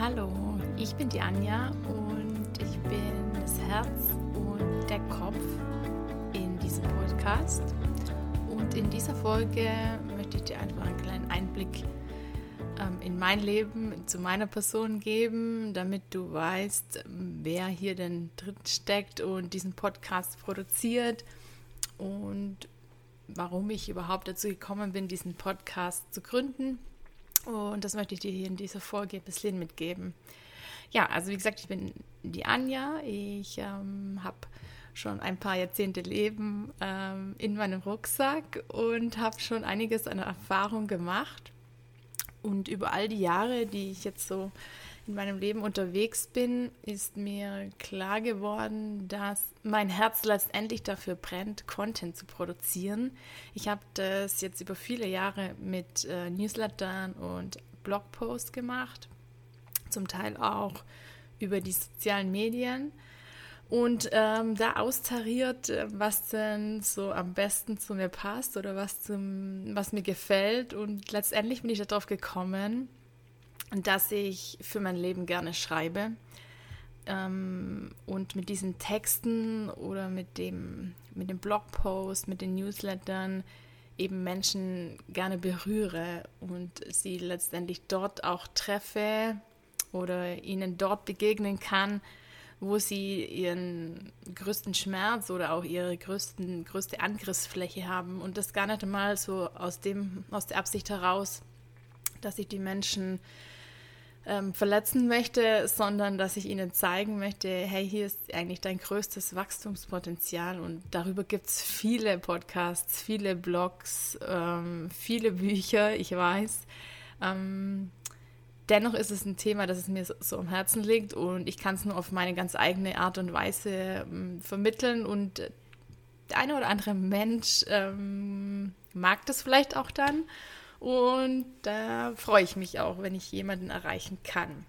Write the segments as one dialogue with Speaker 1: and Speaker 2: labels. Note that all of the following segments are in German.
Speaker 1: Hallo, ich bin die Anja und ich bin das Herz und der Kopf in diesem Podcast. Und in dieser Folge möchte ich dir einfach einen kleinen Einblick ähm, in mein Leben, zu meiner Person geben, damit du weißt, wer hier denn drin steckt und diesen Podcast produziert und warum ich überhaupt dazu gekommen bin, diesen Podcast zu gründen. Und das möchte ich dir hier in dieser Folge ein bisschen mitgeben. Ja, also wie gesagt, ich bin die Anja. Ich ähm, habe schon ein paar Jahrzehnte Leben ähm, in meinem Rucksack und habe schon einiges an Erfahrung gemacht. Und über all die Jahre, die ich jetzt so in meinem Leben unterwegs bin, ist mir klar geworden, dass mein Herz letztendlich dafür brennt, Content zu produzieren. Ich habe das jetzt über viele Jahre mit äh, Newslettern und Blogposts gemacht, zum Teil auch über die sozialen Medien und ähm, da austariert, äh, was denn so am besten zu mir passt oder was, zum, was mir gefällt. Und letztendlich bin ich darauf gekommen, dass ich für mein Leben gerne schreibe ähm, und mit diesen Texten oder mit dem, mit dem Blogpost, mit den Newslettern eben Menschen gerne berühre und sie letztendlich dort auch treffe oder ihnen dort begegnen kann, wo sie ihren größten Schmerz oder auch ihre größten, größte Angriffsfläche haben. Und das gar nicht einmal so aus, dem, aus der Absicht heraus, dass ich die Menschen ähm, verletzen möchte, sondern dass ich ihnen zeigen möchte, hey, hier ist eigentlich dein größtes Wachstumspotenzial und darüber gibt es viele Podcasts, viele Blogs, ähm, viele Bücher, ich weiß. Ähm, dennoch ist es ein Thema, das es mir so, am Herzen liegt und ich kann es nur auf meine ganz eigene Art und Weise ähm, vermitteln und der eine oder andere Mensch ähm, mag das vielleicht auch dann und da freue ich mich auch, wenn ich jemanden erreichen kann.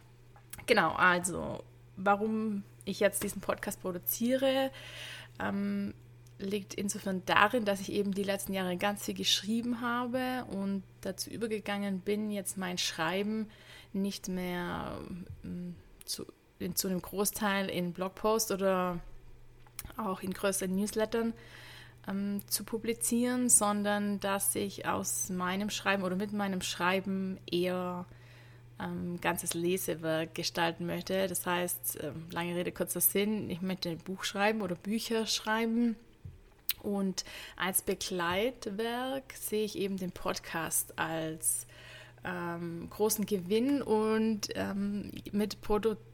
Speaker 1: Genau, also warum ich jetzt diesen Podcast produziere, ähm, liegt insofern darin, dass ich eben die letzten Jahre ganz viel geschrieben habe und dazu übergegangen bin, jetzt mein Schreiben nicht mehr ähm, zu, zu einem Großteil in Blogpost oder auch in größeren Newslettern ähm, zu publizieren, sondern dass ich aus meinem Schreiben oder mit meinem Schreiben eher ähm, ganzes Lesewerk gestalten möchte. Das heißt, äh, lange Rede, kurzer Sinn, ich möchte ein Buch schreiben oder Bücher schreiben. Und als Begleitwerk sehe ich eben den Podcast als ähm, großen Gewinn und ähm, mit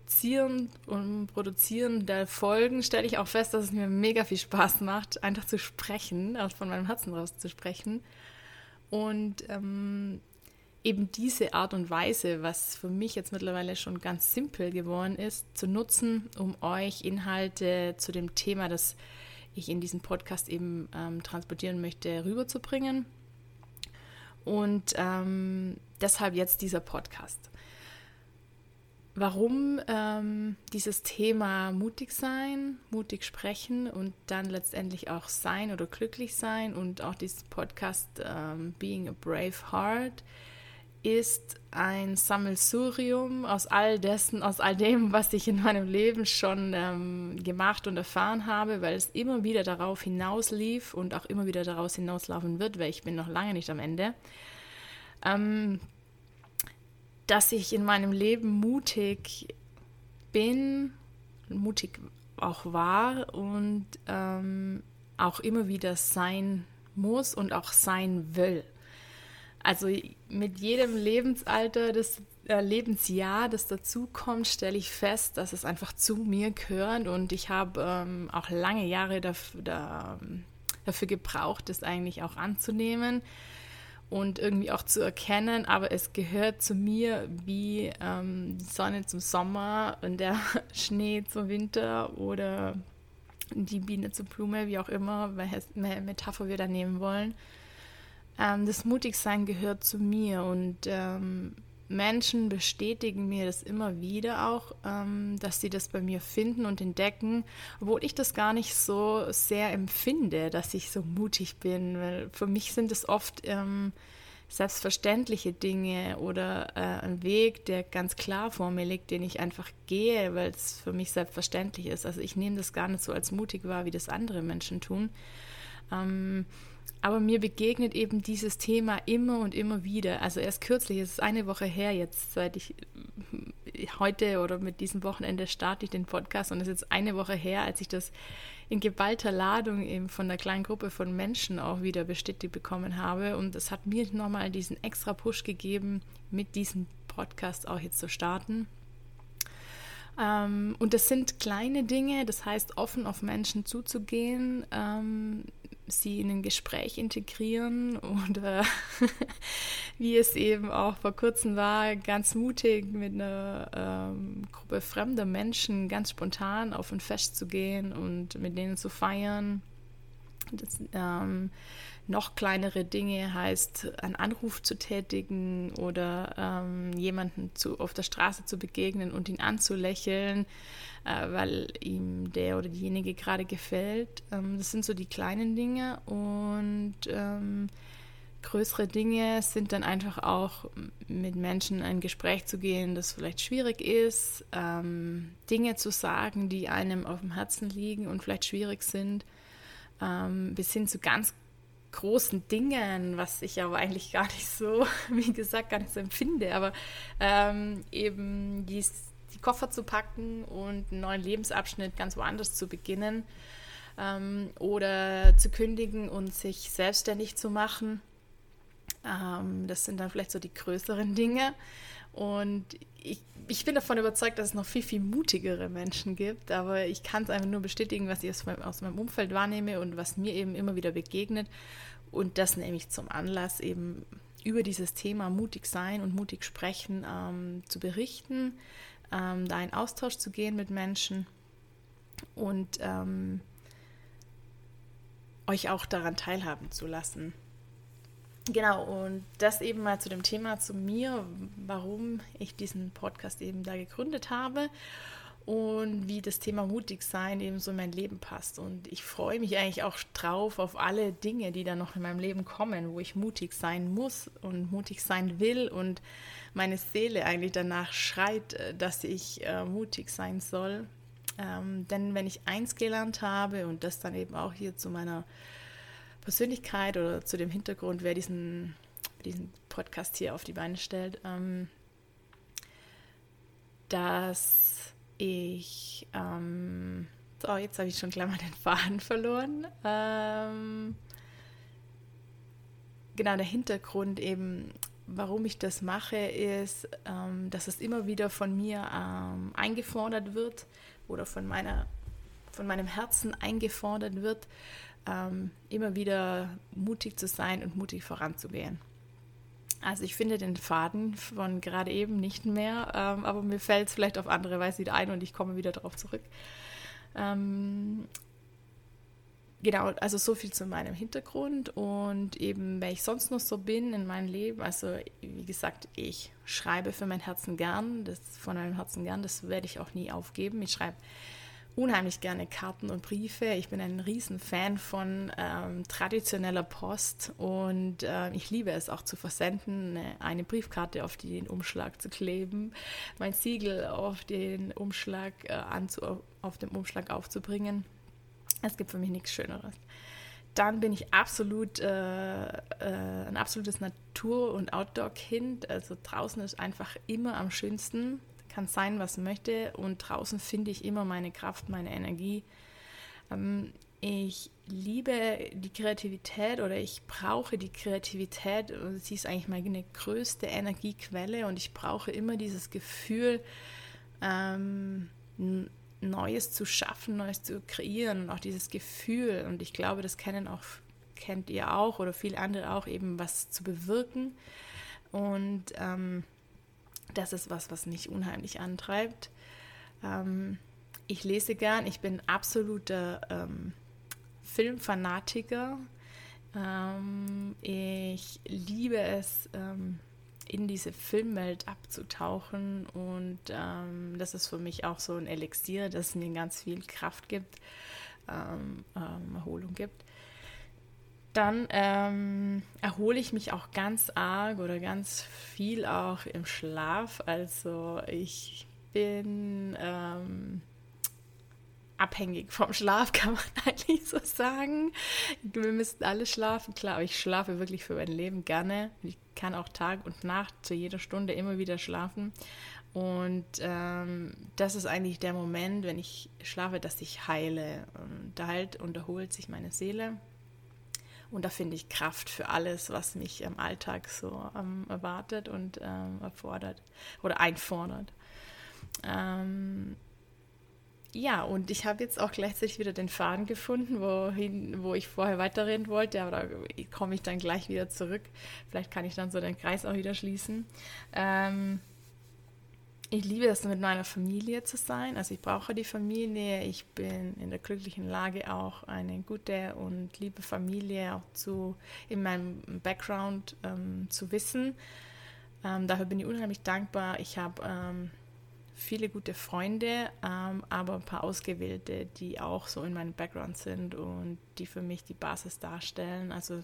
Speaker 1: Produzieren und Produzieren der Folgen stelle ich auch fest, dass es mir mega viel Spaß macht, einfach zu sprechen, also von meinem Herzen raus zu sprechen. Und ähm, eben diese Art und Weise, was für mich jetzt mittlerweile schon ganz simpel geworden ist, zu nutzen, um euch Inhalte zu dem Thema, das ich in diesem Podcast eben ähm, transportieren möchte, rüberzubringen. Und ähm, deshalb jetzt dieser Podcast. Warum ähm, dieses Thema mutig sein, mutig sprechen und dann letztendlich auch sein oder glücklich sein und auch dieses Podcast ähm, Being a Brave Heart ist ein Sammelsurium aus all dessen, aus all dem, was ich in meinem Leben schon ähm, gemacht und erfahren habe, weil es immer wieder darauf hinauslief und auch immer wieder daraus hinauslaufen wird, weil ich bin noch lange nicht am Ende. Ähm, dass ich in meinem Leben mutig bin, mutig auch war und ähm, auch immer wieder sein muss und auch sein will. Also mit jedem Lebensalter, das äh, Lebensjahr, das dazukommt, stelle ich fest, dass es einfach zu mir gehört und ich habe ähm, auch lange Jahre dafür, da, dafür gebraucht, das eigentlich auch anzunehmen und irgendwie auch zu erkennen, aber es gehört zu mir wie ähm, die Sonne zum Sommer und der Schnee zum Winter oder die Biene zur Blume, wie auch immer, welche Metapher wir da nehmen wollen. Ähm, das Mutigsein gehört zu mir und ähm, Menschen bestätigen mir das immer wieder auch, ähm, dass sie das bei mir finden und entdecken, obwohl ich das gar nicht so sehr empfinde, dass ich so mutig bin. Weil für mich sind es oft ähm, selbstverständliche Dinge oder äh, ein Weg, der ganz klar vor mir liegt, den ich einfach gehe, weil es für mich selbstverständlich ist. Also ich nehme das gar nicht so als mutig wahr, wie das andere Menschen tun. Ähm, aber mir begegnet eben dieses Thema immer und immer wieder. Also erst kürzlich, es ist eine Woche her jetzt, seit ich heute oder mit diesem Wochenende starte ich den Podcast und es ist jetzt eine Woche her, als ich das in geballter Ladung eben von einer kleinen Gruppe von Menschen auch wieder bestätigt bekommen habe. Und es hat mir nochmal diesen extra Push gegeben, mit diesem Podcast auch jetzt zu starten. Ähm, und das sind kleine Dinge, das heißt, offen auf Menschen zuzugehen, ähm, sie in ein Gespräch integrieren oder wie es eben auch vor kurzem war, ganz mutig mit einer ähm, Gruppe fremder Menschen ganz spontan auf ein Fest zu gehen und mit denen zu feiern. Das, ähm, noch kleinere Dinge heißt, einen Anruf zu tätigen oder ähm, jemanden zu, auf der Straße zu begegnen und ihn anzulächeln, äh, weil ihm der oder diejenige gerade gefällt. Ähm, das sind so die kleinen Dinge und ähm, größere Dinge sind dann einfach auch mit Menschen in ein Gespräch zu gehen, das vielleicht schwierig ist, ähm, Dinge zu sagen, die einem auf dem Herzen liegen und vielleicht schwierig sind, ähm, bis hin zu ganz großen Dingen, was ich aber eigentlich gar nicht so, wie gesagt, gar nicht so empfinde, aber ähm, eben die, die, Koffer zu packen und einen neuen Lebensabschnitt ganz woanders zu beginnen ähm, oder zu kündigen und sich selbstständig zu machen. Ähm, das sind dann vielleicht so die größeren Dinge. Und ich, ich bin davon überzeugt, dass es noch viel, viel mutigere Menschen gibt, aber ich kann es einfach nur bestätigen, was ich aus meinem, aus meinem Umfeld wahrnehme und was mir eben immer wieder begegnet. Und das nehme ich zum Anlass, eben über dieses Thema mutig sein und mutig sprechen ähm, zu berichten, ähm, da in Austausch zu gehen mit Menschen und ähm, euch auch daran teilhaben zu lassen. Genau, und das eben mal zu dem Thema zu mir, warum ich diesen Podcast eben da gegründet habe und wie das Thema mutig sein eben so in mein Leben passt. Und ich freue mich eigentlich auch drauf auf alle Dinge, die da noch in meinem Leben kommen, wo ich mutig sein muss und mutig sein will und meine Seele eigentlich danach schreit, äh, dass ich äh, mutig sein soll. Ähm, denn wenn ich eins gelernt habe und das dann eben auch hier zu meiner Persönlichkeit oder zu dem Hintergrund, wer diesen, diesen Podcast hier auf die Beine stellt, ähm, dass ich, ähm, so, jetzt habe ich schon gleich mal den Faden verloren. Ähm, genau, der Hintergrund eben, warum ich das mache, ist, ähm, dass es immer wieder von mir ähm, eingefordert wird oder von meiner von meinem Herzen eingefordert wird, ähm, immer wieder mutig zu sein und mutig voranzugehen. Also ich finde den Faden von gerade eben nicht mehr, ähm, aber mir fällt es vielleicht auf andere Weise wieder ein und ich komme wieder darauf zurück. Ähm, genau, also so viel zu meinem Hintergrund und eben, wer ich sonst noch so bin in meinem Leben. Also wie gesagt, ich schreibe für mein Herzen gern, das von meinem Herzen gern, das werde ich auch nie aufgeben. Ich schreibe unheimlich gerne Karten und Briefe. Ich bin ein Riesenfan von ähm, traditioneller Post und äh, ich liebe es auch zu versenden, eine, Briefkarte auf den Umschlag zu kleben, mein Siegel auf den Umschlag äh, anzu, auf dem Umschlag aufzubringen. Es gibt für mich nichts Schöneres. Dann bin ich absolut äh, äh ein absolutes Natur- und Outdoor-Kind. Also draußen ist einfach immer am schönsten kann sein, was möchte. Und draußen finde ich immer meine Kraft, meine Energie. Ähm, ich liebe die Kreativität oder ich brauche die Kreativität. Sie ist eigentlich meine größte Energiequelle und ich brauche immer dieses Gefühl, ähm, Neues zu schaffen, Neues zu kreieren und auch dieses Gefühl. Und ich glaube, das kennen auch, kennt ihr auch oder viele andere auch, eben was zu bewirken. Und ähm, das ist was, was mich unheimlich antreibt. Ähm, ich lese gern, ich bin absoluter ähm, Filmfanatiker. Ähm, ich liebe es, ähm, in diese Filmwelt abzutauchen und ähm, das ist für mich auch so ein Elixier, das mir ganz viel Kraft gibt, ähm, Erholung gibt. Dann ähm, erhole ich mich auch ganz arg oder ganz viel auch im Schlaf. Also ich bin ähm, abhängig vom Schlaf, kann man eigentlich so sagen. Wir müssen alle schlafen, klar, aber ich schlafe wirklich für mein Leben gerne. Ich kann auch Tag und Nacht zu jeder Stunde immer wieder schlafen. Und ähm, das ist eigentlich der Moment, wenn ich schlafe, dass ich heile. Und da halt unterholt sich meine Seele. Und da finde ich Kraft für alles, was mich im Alltag so ähm, erwartet und ähm, erfordert oder einfordert. Ähm, ja, und ich habe jetzt auch gleichzeitig wieder den Faden gefunden, wohin, wo ich vorher weiterreden wollte, aber da komme ich dann gleich wieder zurück. Vielleicht kann ich dann so den Kreis auch wieder schließen. Ähm, ich liebe es, mit meiner Familie zu sein. Also ich brauche die Familie. Ich bin in der glücklichen Lage, auch eine gute und liebe Familie auch zu, in meinem Background ähm, zu wissen. Ähm, dafür bin ich unheimlich dankbar. Ich habe ähm, viele gute Freunde, ähm, aber ein paar ausgewählte, die auch so in meinem Background sind und die für mich die Basis darstellen. Also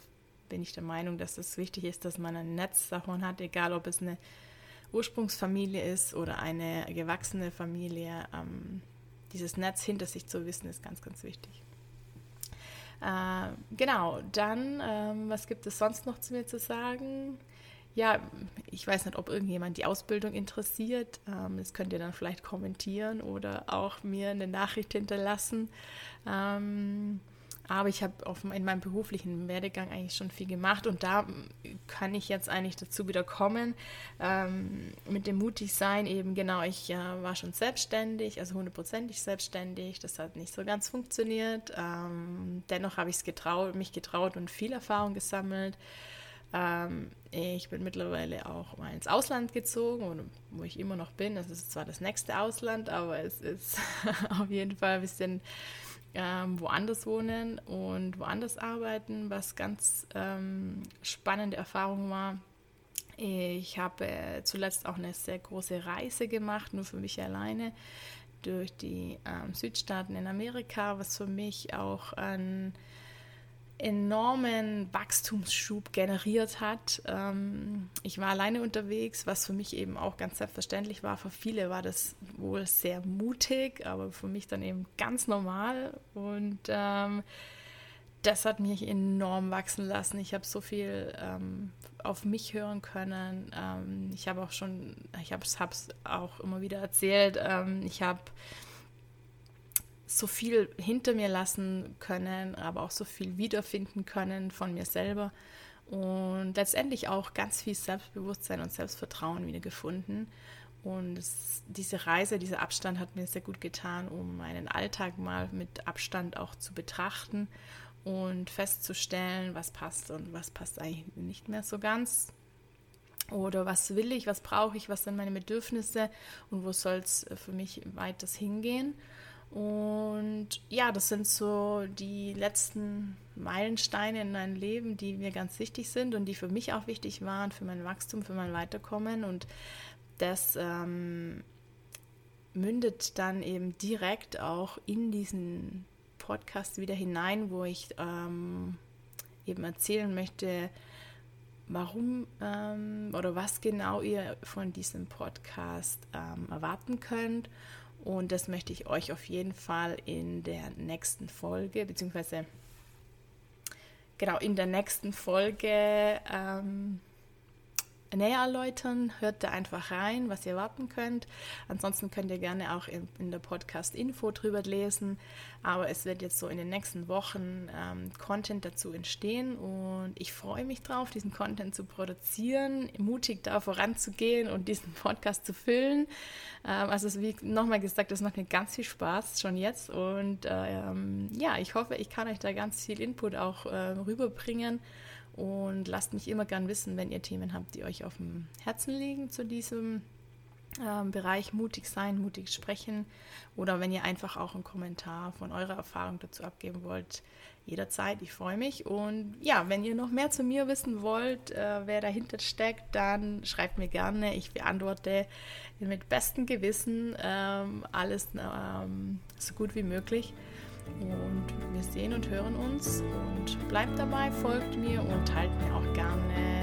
Speaker 1: bin ich der Meinung, dass es wichtig ist, dass man ein Netz davon hat, egal ob es eine Ursprungsfamilie ist oder eine gewachsene Familie. Ähm, dieses Netz hinter sich zu wissen, ist ganz, ganz wichtig. Äh, genau, dann, ähm, was gibt es sonst noch zu mir zu sagen? ja, ich weiß nicht, ob irgendjemand die Ausbildung interessiert. Ähm, das könnt ihr dann vielleicht kommentieren oder auch mir eine Nachricht hinterlassen. Ähm, aber ich habe in meinem beruflichen Werdegang eigentlich schon viel gemacht und da kann ich jetzt eigentlich dazu wieder kommen. Ähm, mit dem Mutigsein eben, genau, ich äh, war schon selbstständig, also hundertprozentig selbstständig. Das hat nicht so ganz funktioniert. Ähm, dennoch habe ich getraut, mich getraut und viel Erfahrung gesammelt. Ähm, ich bin mittlerweile auch mal ins Ausland gezogen, wo ich immer noch bin. Es ist zwar das nächste Ausland, aber es ist auf jeden Fall ein bisschen ähm, woanders wohnen und woanders arbeiten, was ganz ähm, spannende Erfahrung war. Ich habe zuletzt auch eine sehr große Reise gemacht, nur für mich alleine, durch die ähm, Südstaaten in Amerika, was für mich auch ein enormen Wachstumsschub generiert hat. Ähm, ich war alleine unterwegs, was für mich eben auch ganz selbstverständlich war. Für viele war das wohl sehr mutig, aber für mich dann eben ganz normal. Und ähm, das hat mich enorm wachsen lassen. Ich habe so viel ähm, auf mich hören können. Ich habe auch schon, ich habe es auch immer wieder erzählt, ich habe so viel hinter mir lassen können, aber auch so viel wiederfinden können von mir selber und letztendlich auch ganz viel Selbstbewusstsein und Selbstvertrauen wieder gefunden. Und es, diese Reise, dieser Abstand hat mir sehr gut getan, um meinen Alltag mal mit Abstand auch zu betrachten und festzustellen, was passt und was passt eigentlich nicht mehr so ganz. Oder was will ich, was brauche ich, was sind meine Bedürfnisse und wo soll es für mich weiters hingehen. Und ja, das sind so die letzten Meilensteine in meinem Leben, die mir ganz wichtig sind und die für mich auch wichtig waren, für mein Wachstum, für mein Weiterkommen. Und das ähm, mündet dann eben direkt auch in diesen Podcast wieder hinein, wo ich ähm, eben erzählen möchte, warum ähm, oder was genau ihr von diesem Podcast ähm, erwarten könnt und das möchte ich euch auf jeden Fall in der nächsten Folge, beziehungsweise genau in der nächsten Folge ähm, näher erläutern. Hört da einfach rein, was ihr warten könnt. Ansonsten könnt ihr gerne auch in, in der Podcast-Info drüber lesen. Aber es wird jetzt so in den nächsten Wochen ähm, Content dazu entstehen und ich freue mich drauf, diesen Content zu produzieren, mutig da voranzugehen und diesen Podcast zu füllen. Ähm, also wie nochmal gesagt, es macht mir ganz viel Spaß schon jetzt und ähm, ja, ich hoffe, ich kann euch da ganz viel Input auch äh, rüberbringen. Und lasst mich immer gern wissen, wenn ihr Themen habt, die euch auf dem Herzen liegen zu diesem ähm, Bereich mutig sein, mutig sprechen oder wenn ihr einfach auch einen Kommentar von eurer Erfahrung dazu abgeben wollt, jederzeit. Ich freue mich. Und ja, wenn ihr noch mehr zu mir wissen wollt, äh, wer dahinter steckt, dann schreibt mir gerne. Ich beantworte mit bestem Gewissen ähm, alles ähm, so gut wie möglich. Und wir sehen und hören uns. Und bleibt dabei, folgt mir und teilt mir auch gerne